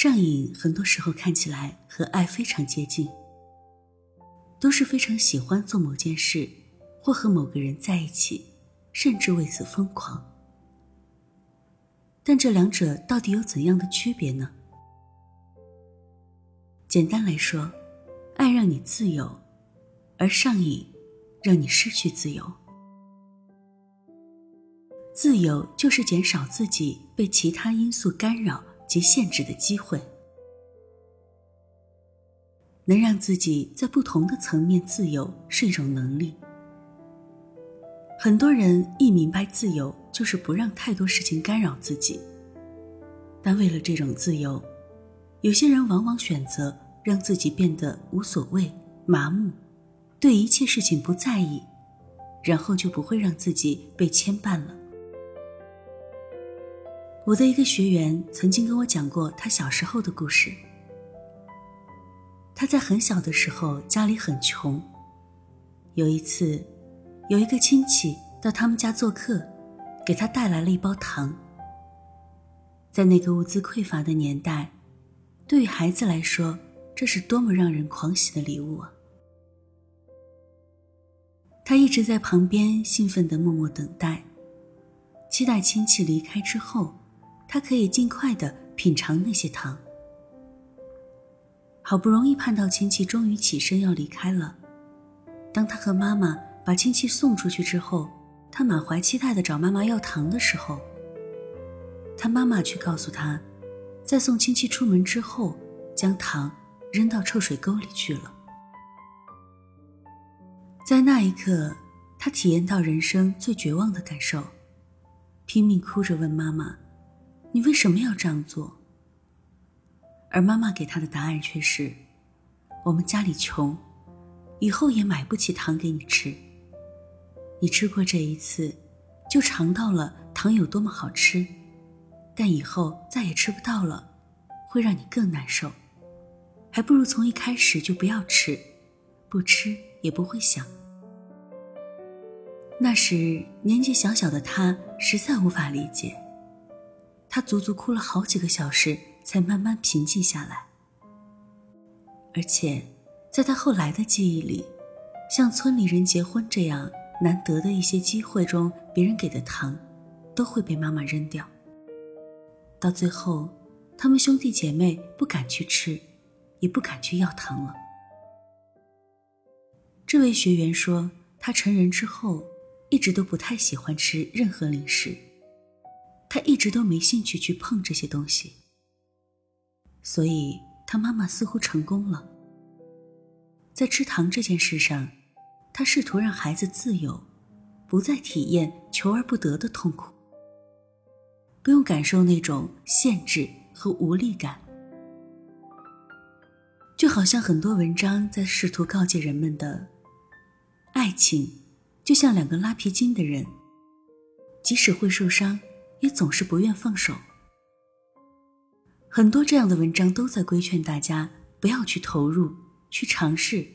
上瘾很多时候看起来和爱非常接近，都是非常喜欢做某件事，或和某个人在一起，甚至为此疯狂。但这两者到底有怎样的区别呢？简单来说，爱让你自由，而上瘾让你失去自由。自由就是减少自己被其他因素干扰及限制的机会，能让自己在不同的层面自由是一种能力。很多人一明白自由就是不让太多事情干扰自己，但为了这种自由，有些人往往选择让自己变得无所谓、麻木，对一切事情不在意，然后就不会让自己被牵绊了。我的一个学员曾经跟我讲过他小时候的故事。他在很小的时候家里很穷。有一次，有一个亲戚到他们家做客，给他带来了一包糖。在那个物资匮乏的年代，对于孩子来说，这是多么让人狂喜的礼物啊！他一直在旁边兴奋的默默等待，期待亲戚离开之后。他可以尽快的品尝那些糖。好不容易盼到亲戚终于起身要离开了，当他和妈妈把亲戚送出去之后，他满怀期待的找妈妈要糖的时候，他妈妈却告诉他，在送亲戚出门之后，将糖扔到臭水沟里去了。在那一刻，他体验到人生最绝望的感受，拼命哭着问妈妈。你为什么要这样做？而妈妈给他的答案却是：我们家里穷，以后也买不起糖给你吃。你吃过这一次，就尝到了糖有多么好吃，但以后再也吃不到了，会让你更难受。还不如从一开始就不要吃，不吃也不会想。那时年纪小小的他实在无法理解。他足足哭了好几个小时，才慢慢平静下来。而且，在他后来的记忆里，像村里人结婚这样难得的一些机会中，别人给的糖，都会被妈妈扔掉。到最后，他们兄弟姐妹不敢去吃，也不敢去要糖了。这位学员说，他成人之后，一直都不太喜欢吃任何零食。他一直都没兴趣去碰这些东西，所以他妈妈似乎成功了。在吃糖这件事上，他试图让孩子自由，不再体验求而不得的痛苦，不用感受那种限制和无力感。就好像很多文章在试图告诫人们的，爱情就像两个拉皮筋的人，即使会受伤。也总是不愿放手。很多这样的文章都在规劝大家不要去投入、去尝试，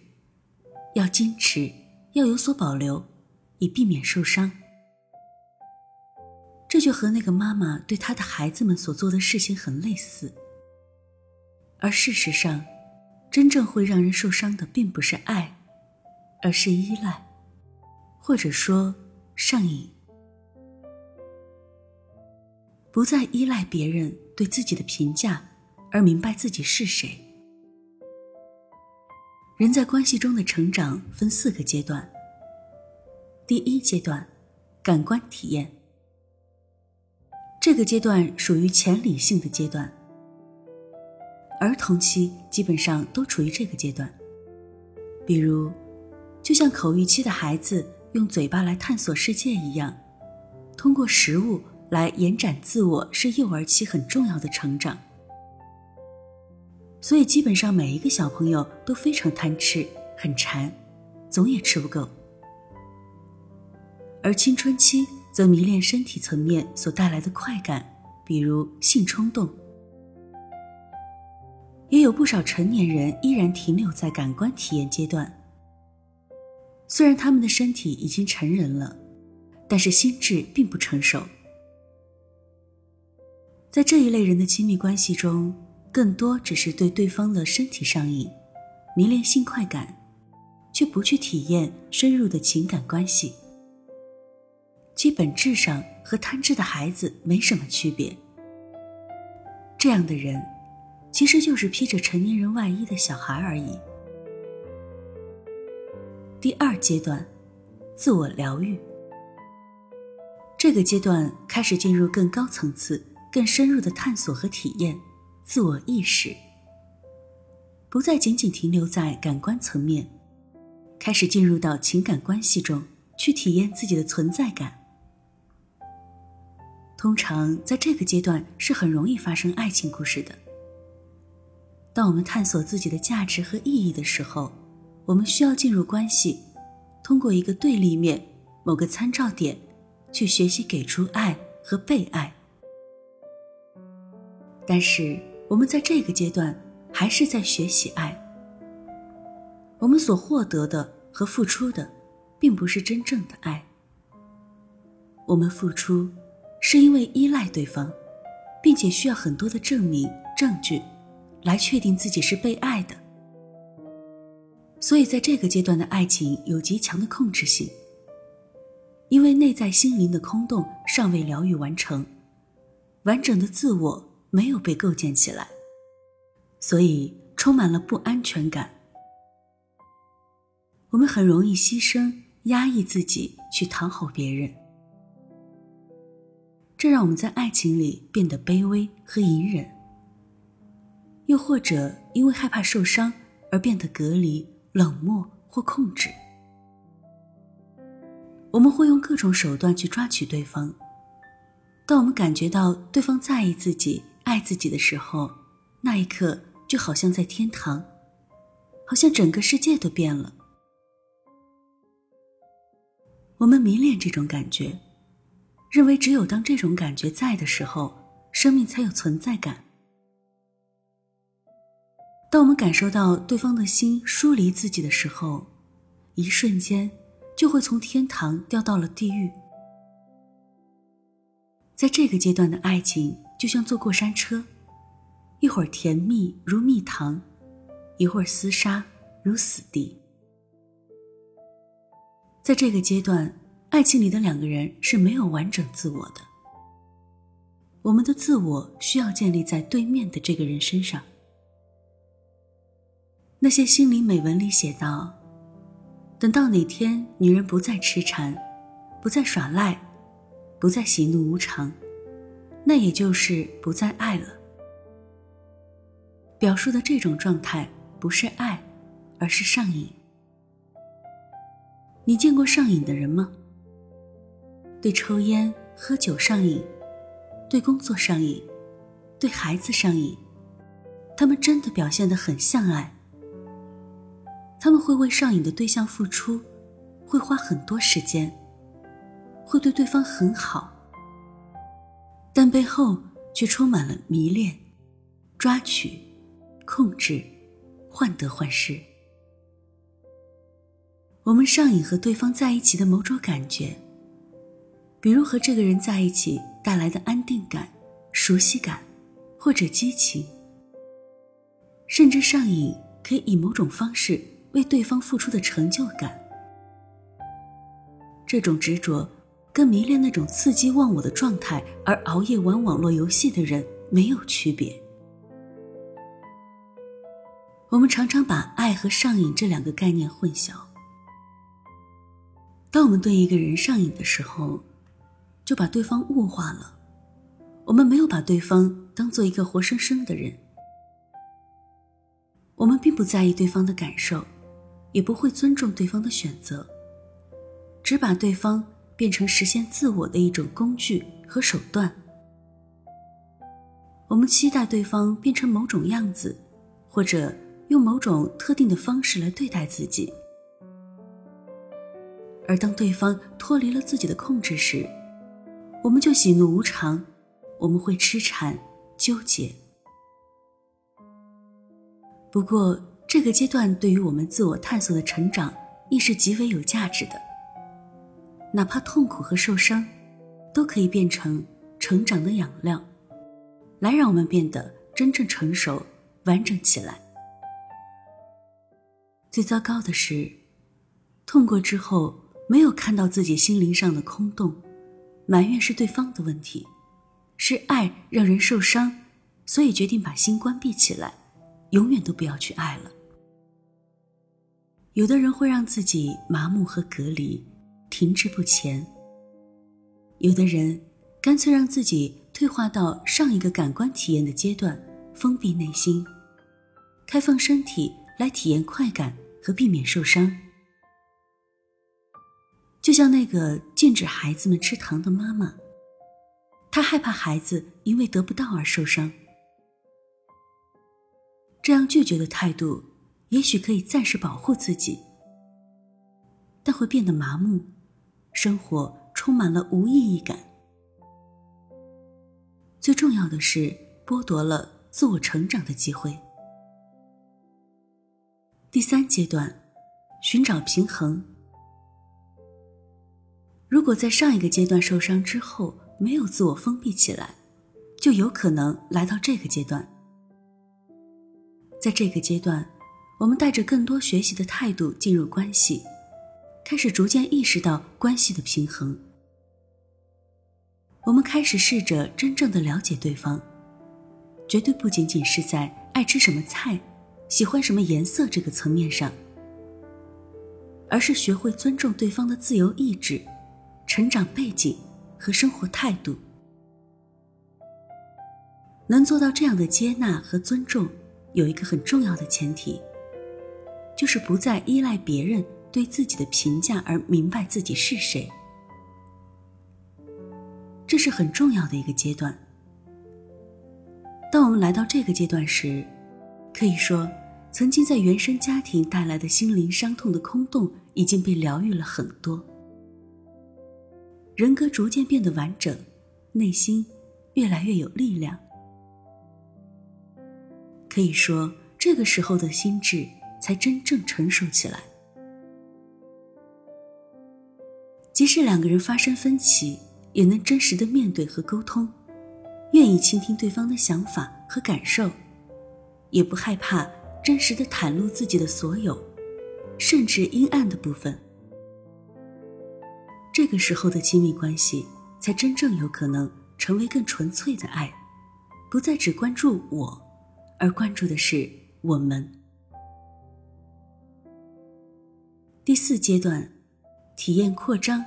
要矜持，要有所保留，以避免受伤。这就和那个妈妈对她的孩子们所做的事情很类似。而事实上，真正会让人受伤的并不是爱，而是依赖，或者说上瘾。不再依赖别人对自己的评价，而明白自己是谁。人在关系中的成长分四个阶段。第一阶段，感官体验。这个阶段属于前理性的阶段。儿童期基本上都处于这个阶段。比如，就像口欲期的孩子用嘴巴来探索世界一样，通过食物。来延展自我是幼儿期很重要的成长，所以基本上每一个小朋友都非常贪吃，很馋，总也吃不够。而青春期则迷恋身体层面所带来的快感，比如性冲动。也有不少成年人依然停留在感官体验阶段，虽然他们的身体已经成人了，但是心智并不成熟。在这一类人的亲密关系中，更多只是对对方的身体上瘾，迷恋性快感，却不去体验深入的情感关系。其本质上和贪吃的孩子没什么区别。这样的人，其实就是披着成年人外衣的小孩而已。第二阶段，自我疗愈。这个阶段开始进入更高层次、更深入的探索和体验自我意识，不再仅仅停留在感官层面，开始进入到情感关系中去体验自己的存在感。通常在这个阶段是很容易发生爱情故事的。当我们探索自己的价值和意义的时候，我们需要进入关系，通过一个对立面、某个参照点，去学习给出爱和被爱。但是我们在这个阶段还是在学习爱。我们所获得的和付出的，并不是真正的爱。我们付出。是因为依赖对方，并且需要很多的证明证据，来确定自己是被爱的。所以，在这个阶段的爱情有极强的控制性，因为内在心灵的空洞尚未疗愈完成，完整的自我没有被构建起来，所以充满了不安全感。我们很容易牺牲、压抑自己去讨好别人。这让我们在爱情里变得卑微和隐忍，又或者因为害怕受伤而变得隔离、冷漠或控制。我们会用各种手段去抓取对方。当我们感觉到对方在意自己、爱自己的时候，那一刻就好像在天堂，好像整个世界都变了。我们迷恋这种感觉。认为只有当这种感觉在的时候，生命才有存在感。当我们感受到对方的心疏离自己的时候，一瞬间就会从天堂掉到了地狱。在这个阶段的爱情就像坐过山车，一会儿甜蜜如蜜糖，一会儿厮杀如死地。在这个阶段。爱情里的两个人是没有完整自我的，我们的自我需要建立在对面的这个人身上。那些心灵美文里写道：“等到哪天女人不再痴缠，不再耍赖，不再喜怒无常，那也就是不再爱了。”表述的这种状态不是爱，而是上瘾。你见过上瘾的人吗？对抽烟、喝酒上瘾，对工作上瘾，对孩子上瘾，他们真的表现得很像爱。他们会为上瘾的对象付出，会花很多时间，会对对方很好，但背后却充满了迷恋、抓取、控制、患得患失。我们上瘾和对方在一起的某种感觉。比如和这个人在一起带来的安定感、熟悉感，或者激情，甚至上瘾，可以以某种方式为对方付出的成就感。这种执着，跟迷恋那种刺激忘我的状态而熬夜玩网络游戏的人没有区别。我们常常把爱和上瘾这两个概念混淆。当我们对一个人上瘾的时候，就把对方物化了，我们没有把对方当做一个活生生的人。我们并不在意对方的感受，也不会尊重对方的选择，只把对方变成实现自我的一种工具和手段。我们期待对方变成某种样子，或者用某种特定的方式来对待自己，而当对方脱离了自己的控制时，我们就喜怒无常，我们会痴缠、纠结。不过，这个阶段对于我们自我探索的成长亦是极为有价值的。哪怕痛苦和受伤，都可以变成成长的养料，来让我们变得真正成熟、完整起来。最糟糕的是，痛过之后没有看到自己心灵上的空洞，埋怨是对方的问题，是爱让人受伤，所以决定把心关闭起来，永远都不要去爱了。有的人会让自己麻木和隔离，停滞不前；有的人干脆让自己退化到上一个感官体验的阶段，封闭内心，开放身体来体验快感。和避免受伤，就像那个禁止孩子们吃糖的妈妈，她害怕孩子因为得不到而受伤。这样拒绝的态度，也许可以暂时保护自己，但会变得麻木，生活充满了无意义感。最重要的是，剥夺了自我成长的机会。第三阶段，寻找平衡。如果在上一个阶段受伤之后没有自我封闭起来，就有可能来到这个阶段。在这个阶段，我们带着更多学习的态度进入关系，开始逐渐意识到关系的平衡。我们开始试着真正的了解对方，绝对不仅仅是在爱吃什么菜。喜欢什么颜色这个层面上，而是学会尊重对方的自由意志、成长背景和生活态度。能做到这样的接纳和尊重，有一个很重要的前提，就是不再依赖别人对自己的评价而明白自己是谁。这是很重要的一个阶段。当我们来到这个阶段时，可以说。曾经在原生家庭带来的心灵伤痛的空洞已经被疗愈了很多，人格逐渐变得完整，内心越来越有力量。可以说，这个时候的心智才真正成熟起来。即使两个人发生分歧，也能真实的面对和沟通，愿意倾听对方的想法和感受，也不害怕。真实的袒露自己的所有，甚至阴暗的部分。这个时候的亲密关系，才真正有可能成为更纯粹的爱，不再只关注我，而关注的是我们。第四阶段，体验扩张。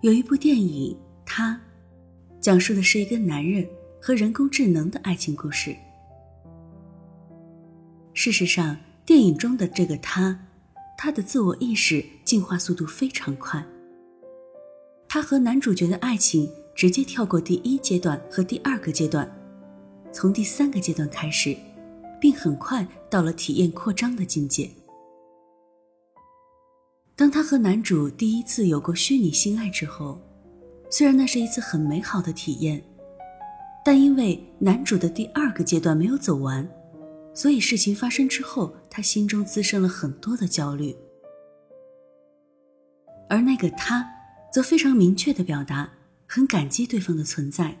有一部电影，它讲述的是一个男人和人工智能的爱情故事。事实上，电影中的这个他，他的自我意识进化速度非常快。他和男主角的爱情直接跳过第一阶段和第二个阶段，从第三个阶段开始，并很快到了体验扩张的境界。当他和男主第一次有过虚拟性爱之后，虽然那是一次很美好的体验，但因为男主的第二个阶段没有走完。所以事情发生之后，他心中滋生了很多的焦虑，而那个他，则非常明确的表达，很感激对方的存在，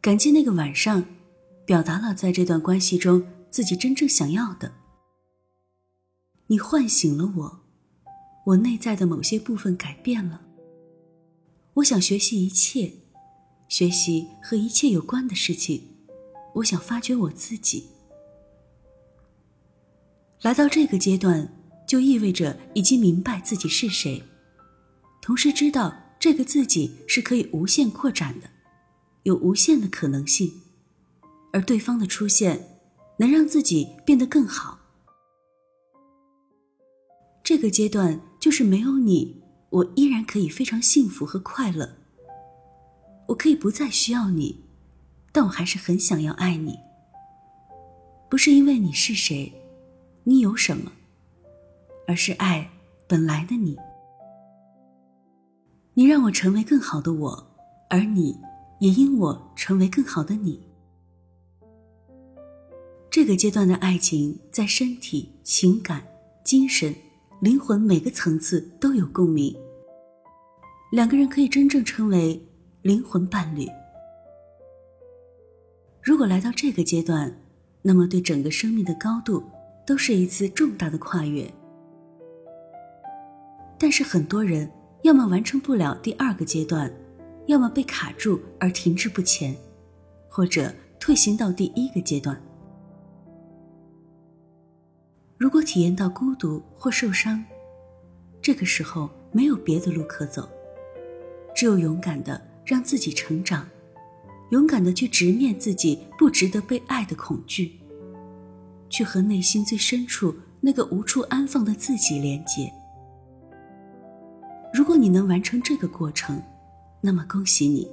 感激那个晚上，表达了在这段关系中自己真正想要的。你唤醒了我，我内在的某些部分改变了。我想学习一切，学习和一切有关的事情，我想发掘我自己。来到这个阶段，就意味着已经明白自己是谁，同时知道这个自己是可以无限扩展的，有无限的可能性，而对方的出现能让自己变得更好。这个阶段就是没有你，我依然可以非常幸福和快乐。我可以不再需要你，但我还是很想要爱你，不是因为你是谁。你有什么？而是爱本来的你。你让我成为更好的我，而你也因我成为更好的你。这个阶段的爱情，在身体、情感、精神、灵魂每个层次都有共鸣。两个人可以真正称为灵魂伴侣。如果来到这个阶段，那么对整个生命的高度都是一次重大的跨越。但是很多人要么完成不了第二个阶段，要么被卡住而停滞不前，或者退行到第一个阶段。如果体验到孤独或受伤，这个时候没有别的路可走，只有勇敢的让自己成长，勇敢的去直面自己不值得被爱的恐惧，去和内心最深处那个无处安放的自己连接。如果你能完成这个过程，那么恭喜你，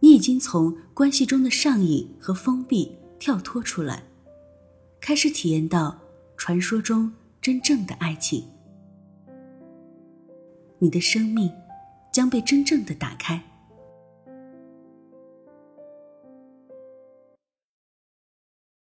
你已经从关系中的上瘾和封闭跳脱出来，开始体验到传说中真正的爱情。你的生命将被真正的打开。